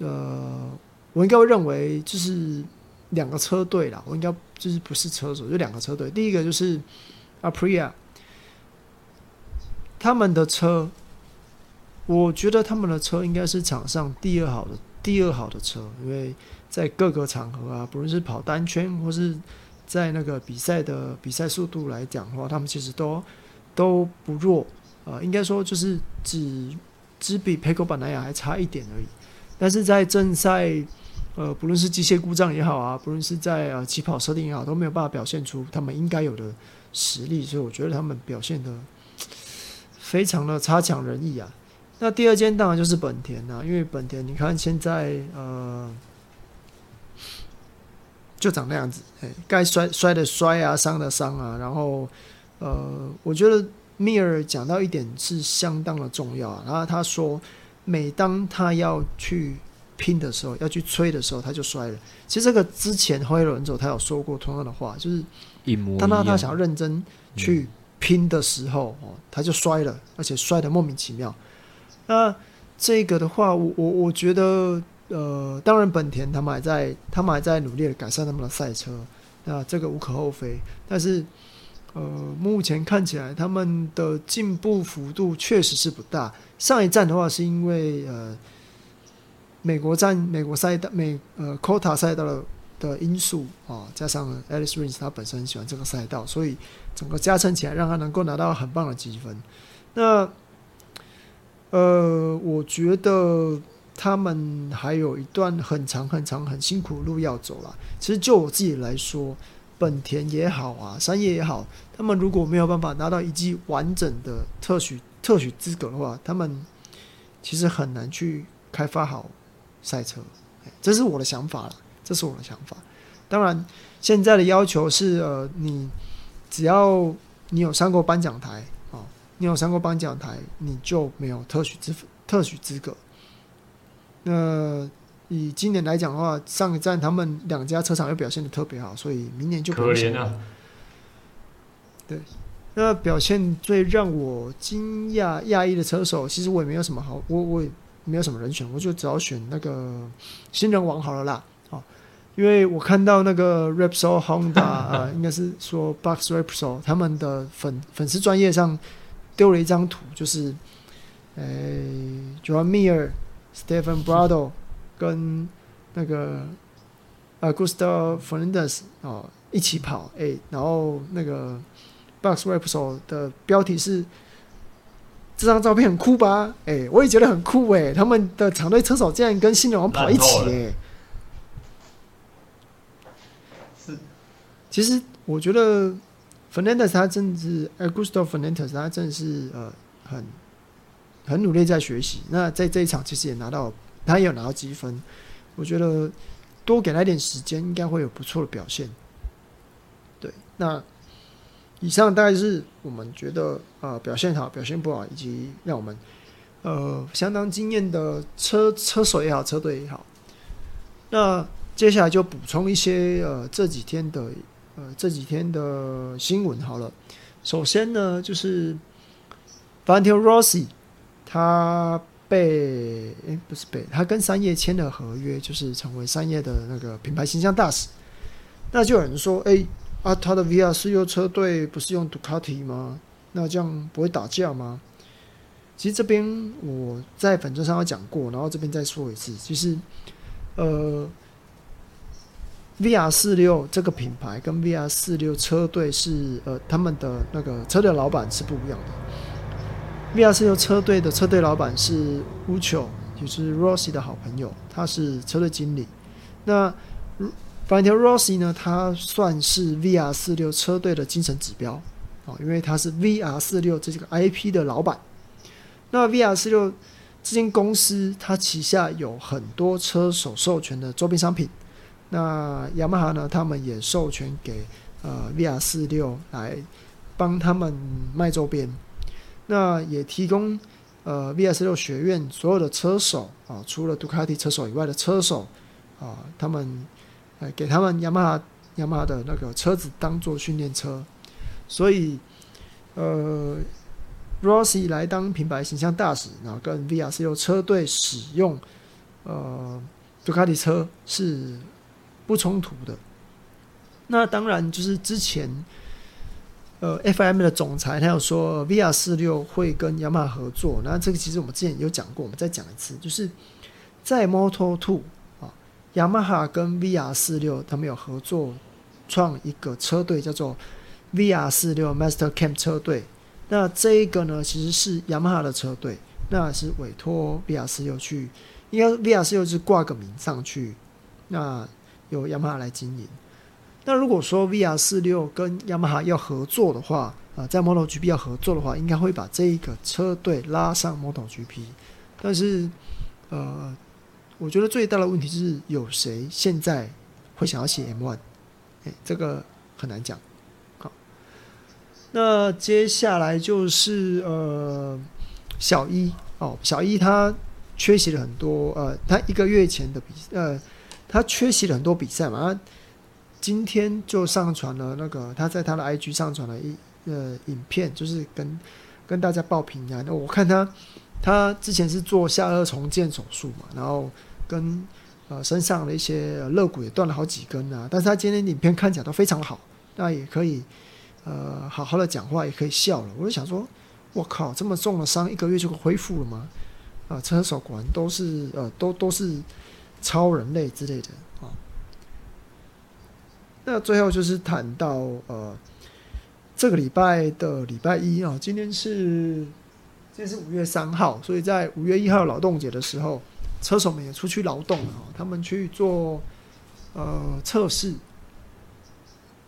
呃，我应该会认为就是。两个车队啦，我应该就是不是车手，就两个车队。第一个就是 Aprilia，他们的车，我觉得他们的车应该是场上第二好的，第二好的车，因为在各个场合啊，不论是跑单圈或是在那个比赛的比赛速度来讲的话，他们其实都都不弱啊、呃。应该说就是只只比 Pecco Bagnaia 还差一点而已，但是在正赛。呃，不论是机械故障也好啊，不论是在呃起跑设定也好，都没有办法表现出他们应该有的实力，所以我觉得他们表现的非常的差强人意啊。那第二间当然就是本田啊，因为本田你看现在呃就长那样子，哎，该摔摔的摔啊，伤的伤啊，然后呃，我觉得米尔讲到一点是相当的重要啊，然后他说，每当他要去。拼的时候要去吹的时候，他就摔了。其实这个之前后一轮走，他有说过同样的话，就是当他他想要认真去拼的时候，哦，他就摔了，而且摔的莫名其妙。那这个的话，我我我觉得，呃，当然本田他们还在，他们还在努力的改善他们的赛车，那这个无可厚非。但是，呃，目前看起来他们的进步幅度确实是不大。上一站的话，是因为呃。美国站美国赛道美呃 COTA 赛道的的因素啊，加上 Alice Rins 他本身很喜欢这个赛道，所以整个加成起来让他能够拿到很棒的积分。那呃，我觉得他们还有一段很长很长很辛苦的路要走了。其实就我自己来说，本田也好啊，山叶也好，他们如果没有办法拿到一剂完整的特许特许资格的话，他们其实很难去开发好。赛车，这是我的想法了。这是我的想法。当然，现在的要求是，呃，你只要你有上过颁奖台，你有上过颁奖台，你就没有特许资特许资格。那以今年来讲的话，上一站他们两家车厂又表现的特别好，所以明年就可怜了。对，那表现最让我惊讶讶异的车手，其实我也没有什么好，我我也。没有什么人选，我就只好选那个新人王好了啦。哦，因为我看到那个 Repsol Honda 啊，应该是说 Box Repsol 他们的粉粉丝专业上丢了一张图，就是诶，Joan Mir、Stephen Brado 跟那个呃 Augusto Fernandez 哦一起跑，哎、欸，然后那个 BoxRec 的标题是这张照片很酷吧？哎、欸，我也觉得很酷哎、欸，他们的长队车手竟然跟新人王跑一起哎、欸。是，其实我觉得 Fernandez 他真的是 Augusto Fernandez 他真的是呃很很努力在学习。那在这一场其实也拿到，他也有拿到积分。我觉得多给他一点时间，应该会有不错的表现。对，那以上大概是我们觉得呃表现好、表现不好，以及让我们呃相当惊艳的车车手也好、车队也好。那接下来就补充一些呃这几天的呃这几天的新闻好了。首先呢，就是 Valentino Rossi 他。被诶、不是被他跟三叶签了合约，就是成为三叶的那个品牌形象大使。那就有人说，哎、啊，他的 VR 四六车队不是用杜卡迪吗？那这样不会打架吗？其实这边我在粉专上有讲过，然后这边再说一次，其实呃，VR 四六这个品牌跟 VR 四六车队是呃他们的那个车队老板是不一样的。VR46 车队的车队老板是乌丘，就是 Rossi 的好朋友，他是车队经理。那 Valentino Rossi 呢？他算是 VR46 车队的精神指标啊，因为他是 VR46 这个 IP 的老板。那 VR46 这间公司，它旗下有很多车手授权的周边商品。那雅马哈呢？他们也授权给呃 VR46 来帮他们卖周边。那也提供呃 VR46 学院所有的车手啊，除了杜卡迪车手以外的车手啊，他们呃给他们雅马哈雅马哈的那个车子当做训练车，所以呃 Rossi 来当品牌形象大使，然后跟 VR46 车队使用呃杜卡迪车是不冲突的。那当然就是之前。呃，F M 的总裁他有说，VR 四六会跟雅马合作。那这个其实我们之前有讲过，我们再讲一次，就是在 Moto Two 啊，雅马哈跟 VR 四六他们有合作，创一个车队叫做 VR 四六 Master Camp 车队。那这一个呢，其实是雅马哈的车队，那是委托 VR 四六去，应该 VR 四六是挂个名上去，那由雅马哈来经营。那如果说 VR 四六跟雅马哈要合作的话，啊，在 MotoGP 要合作的话，应该会把这一个车队拉上 MotoGP。但是，呃，我觉得最大的问题是有谁现在会想要写 M1？哎，这个很难讲。好，那接下来就是呃小一哦，小一他缺席了很多，呃，他一个月前的比，呃，他缺席了很多比赛嘛。今天就上传了那个他在他的 IG 上传了一呃影片，就是跟跟大家报平安。那我看他他之前是做下颚重建手术嘛，然后跟呃身上的一些肋骨也断了好几根啊。但是他今天影片看起来都非常好，那也可以呃好好的讲话，也可以笑了。我就想说，我靠，这么重的伤一个月就恢复了吗？啊、车手果然都是呃都都是超人类之类的啊。那最后就是谈到呃，这个礼拜的礼拜一啊，今天是今天是五月三号，所以在五月一号劳动节的时候，车手们也出去劳动了，他们去做呃测试。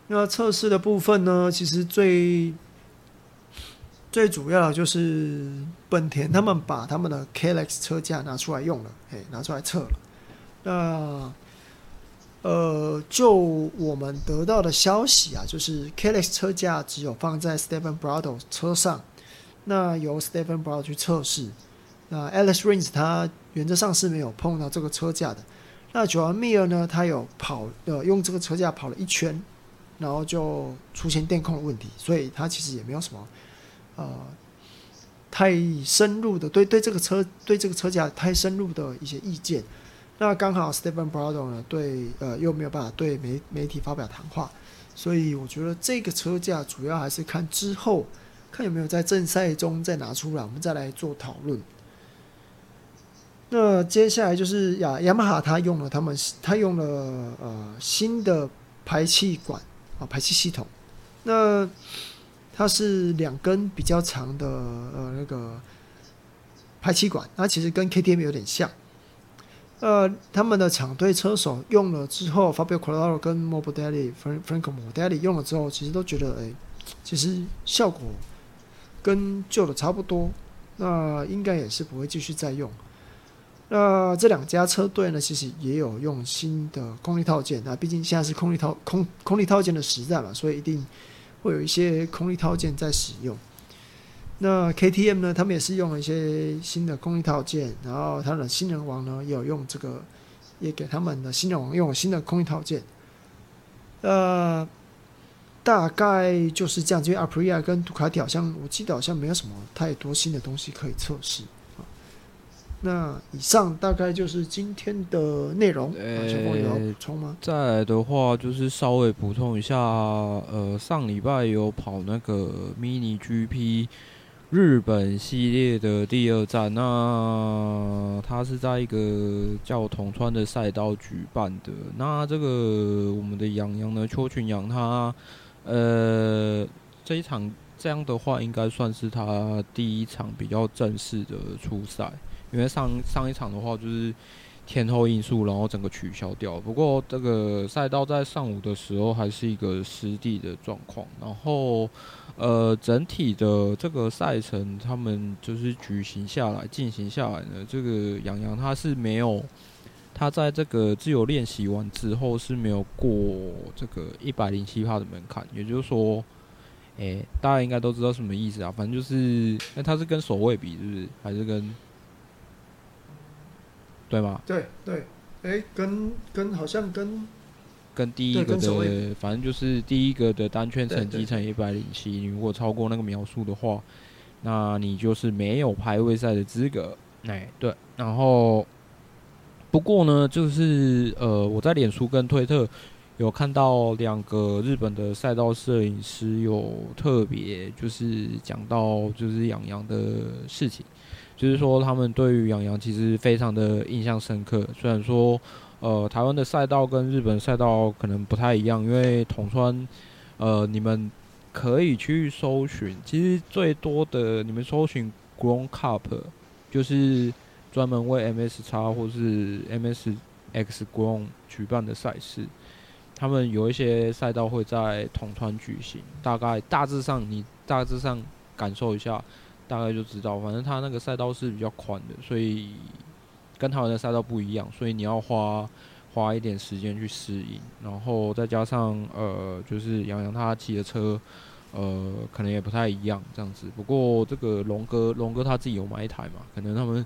那测试的部分呢，其实最最主要的就是本田他们把他们的 k l e x 车架拿出来用了，哎，拿出来测了。那呃，就我们得到的消息啊，就是 Kalex 车架只有放在 Stephen Bradl 车上，那由 Stephen Bradl 去测试。那 Alice Rins 他原则上是没有碰到这个车架的。那 Joan Mir 呢，他有跑呃用这个车架跑了一圈，然后就出现电控的问题，所以他其实也没有什么呃太深入的对对这个车对这个车架太深入的一些意见。那刚好 Stephen Bradl 呢，对，呃，又没有办法对媒媒体发表谈话，所以我觉得这个车架主要还是看之后，看有没有在正赛中再拿出来，我们再来做讨论。那接下来就是雅雅马哈，他用了他们，他用了呃新的排气管啊排气系统。那它是两根比较长的呃那个排气管，它其实跟 KTM 有点像。呃，他们的厂队车手用了之后，Fabio c o r a l o 跟 Morbidelli、Franco Morbidelli 用了之后，其实都觉得哎、其实效果跟旧的差不多。那应该也是不会继续再用。那这两家车队呢，其实也有用新的空力套件。那毕竟现在是空力套空空力套件的时代嘛，所以一定会有一些空力套件在使用。那 KTM 呢，他们也是用了一些新的工艺套件，然后他的新人王呢也有用这个，也给他们的新人王用了新的工艺套件。呃，大概就是这样，因为 Aprilia 跟杜卡迪好像我记得好像没有什么太多新的东西可以测试。那以上大概就是今天的内容。呃，补充吗？再来的话，就是稍微补充一下，呃，上礼拜有跑那个 Mini GP 日本系列的第二站，那它是在一个叫铜川的赛道举办的。那这个我们的洋洋呢，秋群洋，他呃这一场这样的话，应该算是他第一场比较正式的初赛。因为上上一场的话就是天候因素，然后整个取消掉。不过这个赛道在上午的时候还是一个湿地的状况。然后呃，整体的这个赛程他们就是举行下来、进行下来呢，这个洋洋他是没有，他在这个自由练习完之后是没有过这个一百零七趴的门槛。也就是说，诶，大家应该都知道什么意思啊？反正就是，那他是跟首位比，是不是？还是跟？对吗？对对，哎，跟跟好像跟跟第一个的，反正就是第一个的单圈成绩乘一百零七，你如果超过那个秒数的话，那你就是没有排位赛的资格。哎，对，然后不过呢，就是呃，我在脸书跟推特有看到两个日本的赛道摄影师有特别就是讲到就是养羊的事情。就是说，他们对于洋洋其实非常的印象深刻。虽然说，呃，台湾的赛道跟日本赛道可能不太一样，因为统川，呃，你们可以去搜寻，其实最多的你们搜寻 Ground Cup，就是专门为 MSX 或是 MSX Ground 举办的赛事。他们有一些赛道会在统川举行，大概大致上你大致上感受一下。大概就知道，反正它那个赛道是比较宽的，所以跟台湾的赛道不一样，所以你要花花一点时间去适应，然后再加上呃，就是杨洋他骑的车，呃，可能也不太一样这样子。不过这个龙哥龙哥他自己有买一台嘛，可能他们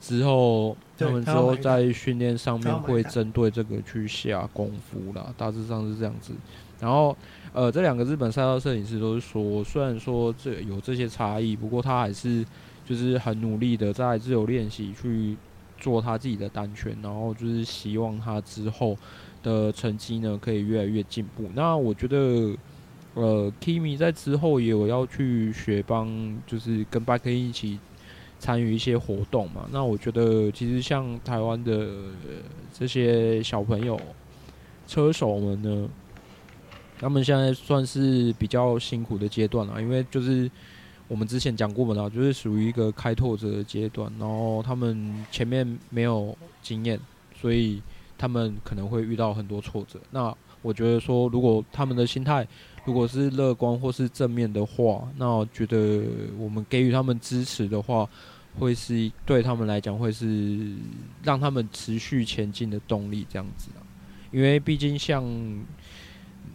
之后他们之后在训练上面会针对这个去下功夫啦，大致上是这样子。然后，呃，这两个日本赛道摄影师都是说，虽然说这有这些差异，不过他还是就是很努力的在自由练习去做他自己的单圈，然后就是希望他之后的成绩呢可以越来越进步。那我觉得，呃，Kimi 在之后也有要去学帮，就是跟 Bike 一起参与一些活动嘛。那我觉得，其实像台湾的这些小朋友车手们呢。他们现在算是比较辛苦的阶段了，因为就是我们之前讲过嘛，就是属于一个开拓者的阶段，然后他们前面没有经验，所以他们可能会遇到很多挫折。那我觉得说，如果他们的心态如果是乐观或是正面的话，那我觉得我们给予他们支持的话，会是对他们来讲会是让他们持续前进的动力，这样子啊，因为毕竟像。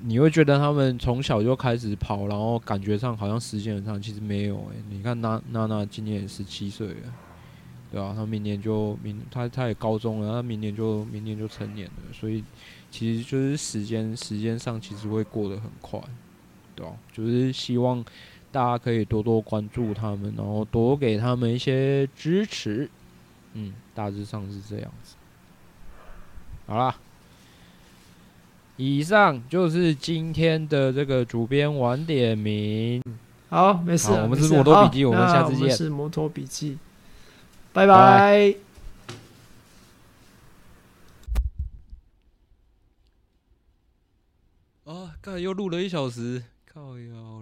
你会觉得他们从小就开始跑，然后感觉上好像时间很长，其实没有诶、你看娜娜娜今年也十七岁了，对啊，她明年就明她她也高中了，她明年就明年就成年了，所以其实就是时间时间上其实会过得很快，对啊，就是希望大家可以多多关注他们，然后多给他们一些支持，嗯，大致上是这样子。好啦。以上就是今天的这个主编晚点名。好，没事，我们是摩托笔记，我们下次见。是摩托笔记，拜拜。啊，刚、才、又录了一小时，靠哟！